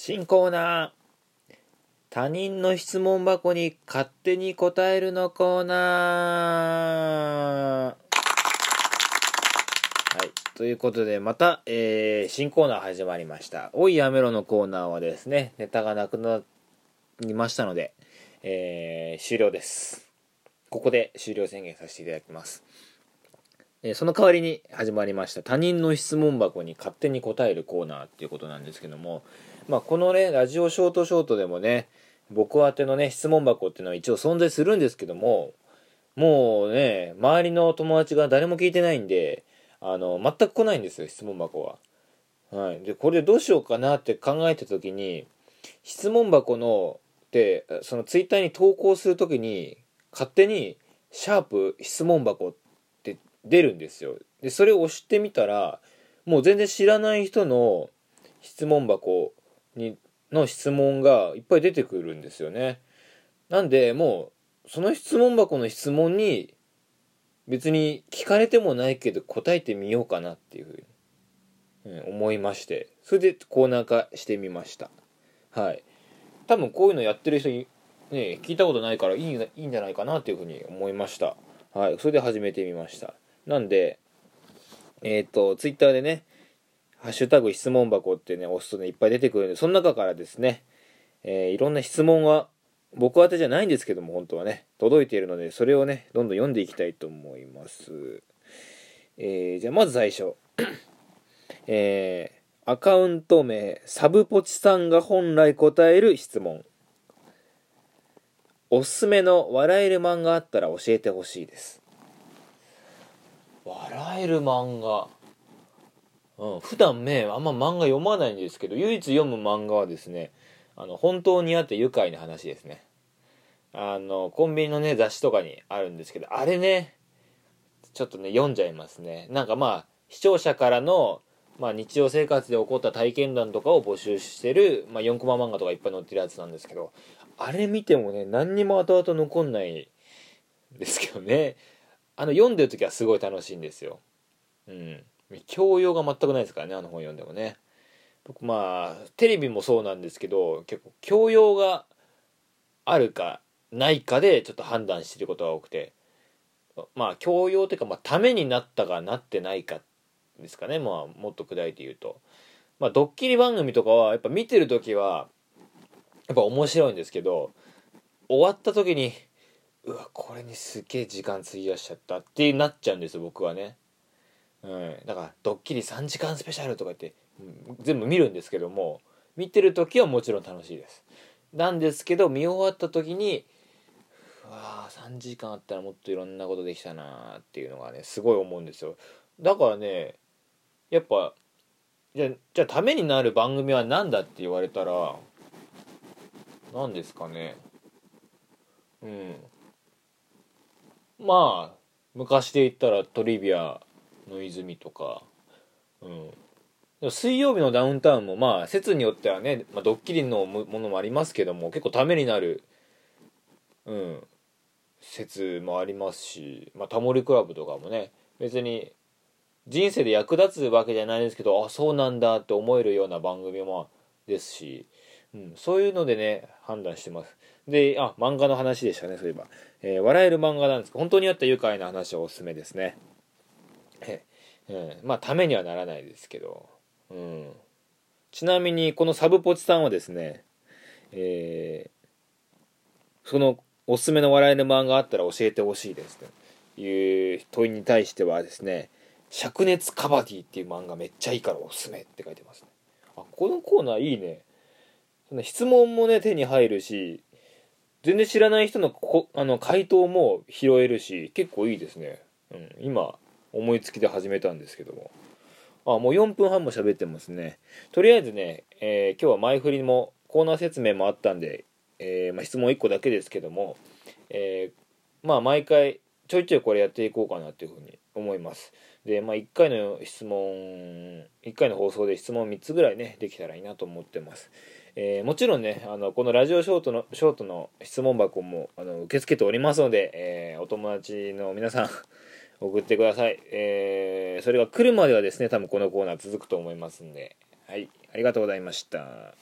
新コーナー。他人の質問箱に勝手に答えるのコーナー。はいということでまた、えー新コーナー始まりました「おいやめろ」のコーナーはですねネタがなくなりましたので、えー終了です。ここで終了宣言させていただきます。えその代わりに始まりました他人の質問箱に勝手に答えるコーナーっていうことなんですけども、まあ、このねラジオショートショートでもね僕宛てのね質問箱っていうのは一応存在するんですけどももうね周りの友達が誰も聞いてないんであの全く来ないんですよ質問箱は。はい、でこれどうしようかなって考えた時に質問箱のでそのツイッターに投稿する時に勝手に「シャープ質問箱」って出るんですよ。でそれを押してみたらもう全然知らない人の質問箱にの質問がいっぱい出てくるんですよね。なんでもうその質問箱の質問に別に聞かれてもないけど答えてみようかなっていうふうに、うん思いまして。それでコーナー化してみました。はい。多分こういうのやってる人いね聞いたことないからいいいいんじゃないかなっていうふうに思いました。はい。それで始めてみました。なんでえっ、とツイッターでね「ハッシュタグ質問箱」ってね押すとねいっぱい出てくるんでその中からですね、えーいろんな質問は僕宛てじゃないんですけども本当はね届いているのでそれをねどんどん読んでいきたいと思います。えーじゃあまず最初。えーアカウント名サブポチさんが本来答える質問。おすすめの笑える漫画あったら教えてほしいです。笑える漫画。うん。普段ねあんま漫画読まないんですけど唯一読む漫画はですねあの本当にあって愉快な話ですね。あのコンビニのね雑誌とかにあるんですけどあれねちょっとね読んじゃいますね。なんかまあ視聴者からの、まあ、日常生活で起こった体験談とかを募集してる、まあ、4コマ漫画とかいっぱい載ってるやつなんですけどあれ見てもね何にも後々残んないですけどね。あの読んでる時はすごい楽しいんですよ。うん。教養が全くないですからねあの本読んでもね。僕まあテレビもそうなんですけど結構教養があるかないかでちょっと判断してることが多くて。まあ教養というか、まあ、ためになったかなってないかですかね。まあもっと砕いて言うと。まあドッキリ番組とかはやっぱ見てる時はやっぱ面白いんですけど終わった時にうわこれにすげえ時間費やしちゃったってなっちゃうんです僕はね。うん、だから「ドッキリ3時間スペシャル」とか言って全部見るんですけども見てる時はもちろん楽しいです。なんですけど見終わった時にうわ3時間あったらもっといろんなことできたなーっていうのがねすごい思うんですよ。だからねやっぱじゃじゃあためになる番組は何だって言われたら何ですかね。うん。まあ昔で言ったらトリビアの泉とか。うん。でも水曜日のダウンタウンもまあ説によってはね、まあ、ドッキリのものもありますけども結構ためになるうん説もありますし、まあ、タモリクラブとかもね別に人生で役立つわけじゃないですけどあそうなんだって思えるような番組もですし、うん、そういうのでね判断してます。であ漫画の話でしたねそういえば、えー笑える漫画なんですけど本当にあった愉快な話はおすすめですね。ええまあためにはならないですけど、うん、ちなみにこのサブポチさんはですね、えーそのおすすめの笑える漫画あったら教えてほしいです。という問いに対してはですね「灼熱カバディ」っていう漫画めっちゃいいからおすすめって書いてますね。あこのコーナーいいね。その質問もね手に入るし全然知らない人のこあの回答も拾えるし結構いいですね、うん、今思いつきで始めたんですけども。あもう4分半も喋ってますね。とりあえずね、えー今日は前振りもコーナー説明もあったんで、えーまあ、質問1個だけですけども、えーまあ毎回ちょいちょいこれやっていこうかなというふうに思います。でまあ1回の質問1回の放送で質問3つぐらいねできたらいいなと思ってます。えーもちろんねあのこのラジオショートのショートの質問箱もあの受け付けておりますので、えーお友達の皆さん 送ってください、えーそれが来るまではですね多分このコーナー続くと思いますんで。はい。ありがとうございました。